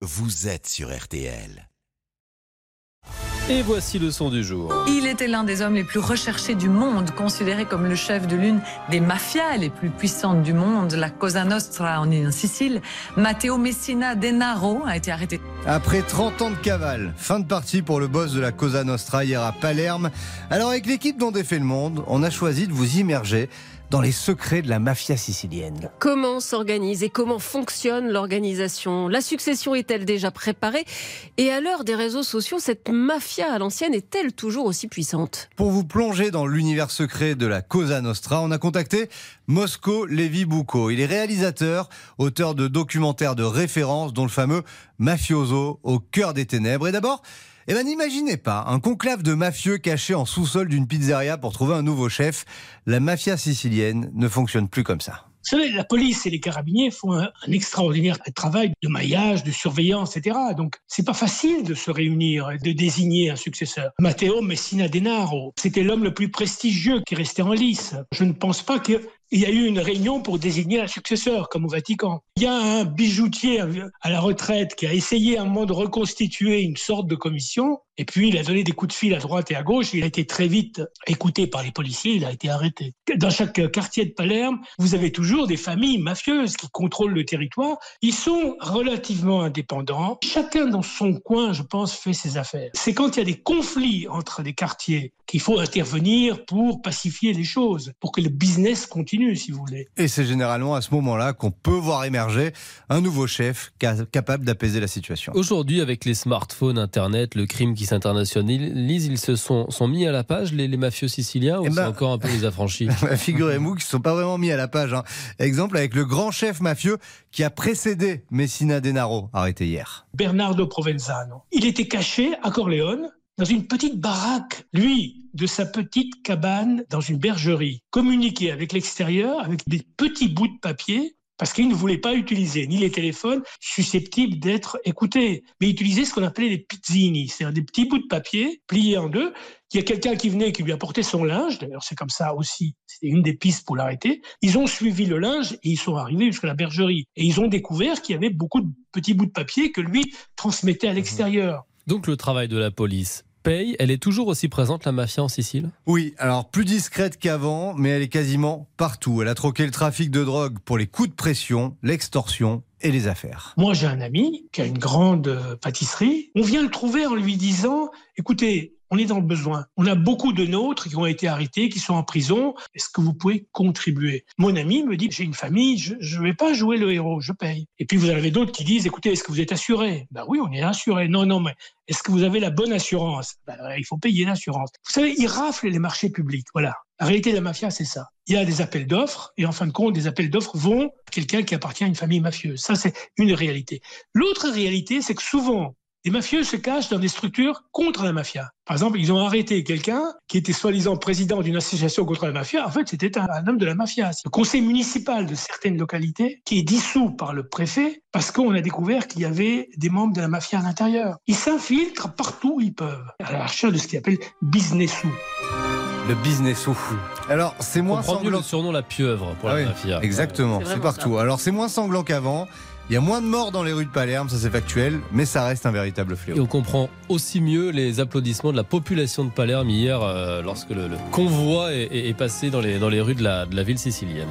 vous êtes sur RTL. Et voici le son du jour. Il était l'un des hommes les plus recherchés du monde, considéré comme le chef de l'une des mafias les plus puissantes du monde, la Cosa Nostra en Sicile. Matteo Messina Denaro a été arrêté. Après 30 ans de cavale, fin de partie pour le boss de la Cosa Nostra hier à Palerme. Alors avec l'équipe dont défait le monde, on a choisi de vous immerger dans les secrets de la mafia sicilienne. Comment s'organise et comment fonctionne l'organisation? La succession est-elle déjà préparée? Et à l'heure des réseaux sociaux, cette mafia à l'ancienne est-elle toujours aussi puissante? Pour vous plonger dans l'univers secret de la Cosa Nostra, on a contacté Mosco Levi Bucco. Il est réalisateur, auteur de documentaires de référence, dont le fameux Mafioso au cœur des ténèbres. Et d'abord, eh ben, n'imaginez pas un conclave de mafieux cachés en sous-sol d'une pizzeria pour trouver un nouveau chef. La mafia sicilienne ne fonctionne plus comme ça. Vous savez, la police et les carabiniers font un, extraordinaire travail de maillage, de surveillance, etc. Donc, c'est pas facile de se réunir, de désigner un successeur. Matteo Messina Denaro, c'était l'homme le plus prestigieux qui restait en lice. Je ne pense pas que il y a eu une réunion pour désigner un successeur, comme au Vatican. Il y a un bijoutier à la retraite qui a essayé à un moment de reconstituer une sorte de commission, et puis il a donné des coups de fil à droite et à gauche. Il a été très vite écouté par les policiers, il a été arrêté. Dans chaque quartier de Palerme, vous avez toujours des familles mafieuses qui contrôlent le territoire. Ils sont relativement indépendants. Chacun dans son coin, je pense, fait ses affaires. C'est quand il y a des conflits entre des quartiers qu'il faut intervenir pour pacifier les choses, pour que le business continue si vous voulez. Et c'est généralement à ce moment-là qu'on peut voir émerger un nouveau chef capable d'apaiser la situation. Aujourd'hui, avec les smartphones, Internet, le crime qui s'internationalise, ils se sont, sont mis à la page, les, mafieux siciliens, ou eh c'est ben, encore un peu les affranchis? Figurez-vous qu'ils ne sont pas vraiment mis à la page. Hein. Exemple avec le grand chef mafieux qui a précédé Messina Denaro, arrêté hier. Bernardo Provenzano. Il était caché à Corleone dans une petite baraque, lui, de sa petite cabane dans une bergerie, communiquer avec l'extérieur avec des petits bouts de papier parce qu'il ne voulait pas utiliser ni les téléphones susceptibles d'être écoutés, mais utiliser ce qu'on appelait les pizzini, c'est-à-dire des petits bouts de papier pliés en deux. Il y a quelqu'un qui venait qui lui apportait son linge, d'ailleurs c'est comme ça aussi, c'était une des pistes pour l'arrêter. Ils ont suivi le linge et ils sont arrivés jusqu'à la bergerie. Et ils ont découvert qu'il y avait beaucoup de petits bouts de papier que lui transmettait à l'extérieur. Donc le travail de la police, elle est toujours aussi présente, la mafia en Sicile? Oui, alors plus discrète qu'avant, mais elle est quasiment partout. Elle a troqué le trafic de drogue pour les coups de pression, l'extorsion et les affaires. Moi, j'ai un ami qui a une grande pâtisserie. On vient le trouver en lui disant, écoutez, on est dans le besoin. On a beaucoup de nôtres qui ont été arrêtés, qui sont en prison. Est-ce que vous pouvez contribuer? Mon ami me dit, j'ai une famille, je ne vais pas jouer le héros, je paye. Et puis vous avez d'autres qui disent, écoutez, est-ce que vous êtes assuré? Ben oui, on est assuré. Non, non, mais est-ce que vous avez la bonne assurance? Ben, Il faut payer l'assurance. Vous savez, ils raflent les marchés publics. Voilà. La réalité de la mafia, c'est ça. Il y a des appels d'offres, et en fin de compte, des appels d'offres vont à quelqu'un qui appartient à une famille mafieuse. Ça, c'est une réalité. L'autre réalité, c'est que souvent, les mafieux se cachent dans des structures contre la mafia. Par exemple, ils ont arrêté quelqu'un qui était soi-disant président d'une association contre la mafia. En fait, c'était un, homme de la mafia. Le conseil municipal de certaines localités qui est dissous par le préfet parce qu'on a découvert qu'il y avait des membres de la mafia à l'intérieur. Ils s'infiltrent partout où ils peuvent à la recherche de ce qu'ils appellent business le business ou Alors, c'est moins sanglant. le surnom la pieuvre pour la ah mafia. Exactement, c'est partout. Alors, c'est moins sanglant qu'avant. Il y a moins de morts dans les rues de Palerme, ça c'est factuel, mais ça reste un véritable fléau. Et on comprend aussi mieux les applaudissements de la population de Palerme hier euh, lorsque le, convoi est, passé dans les, dans les rues de la ville sicilienne.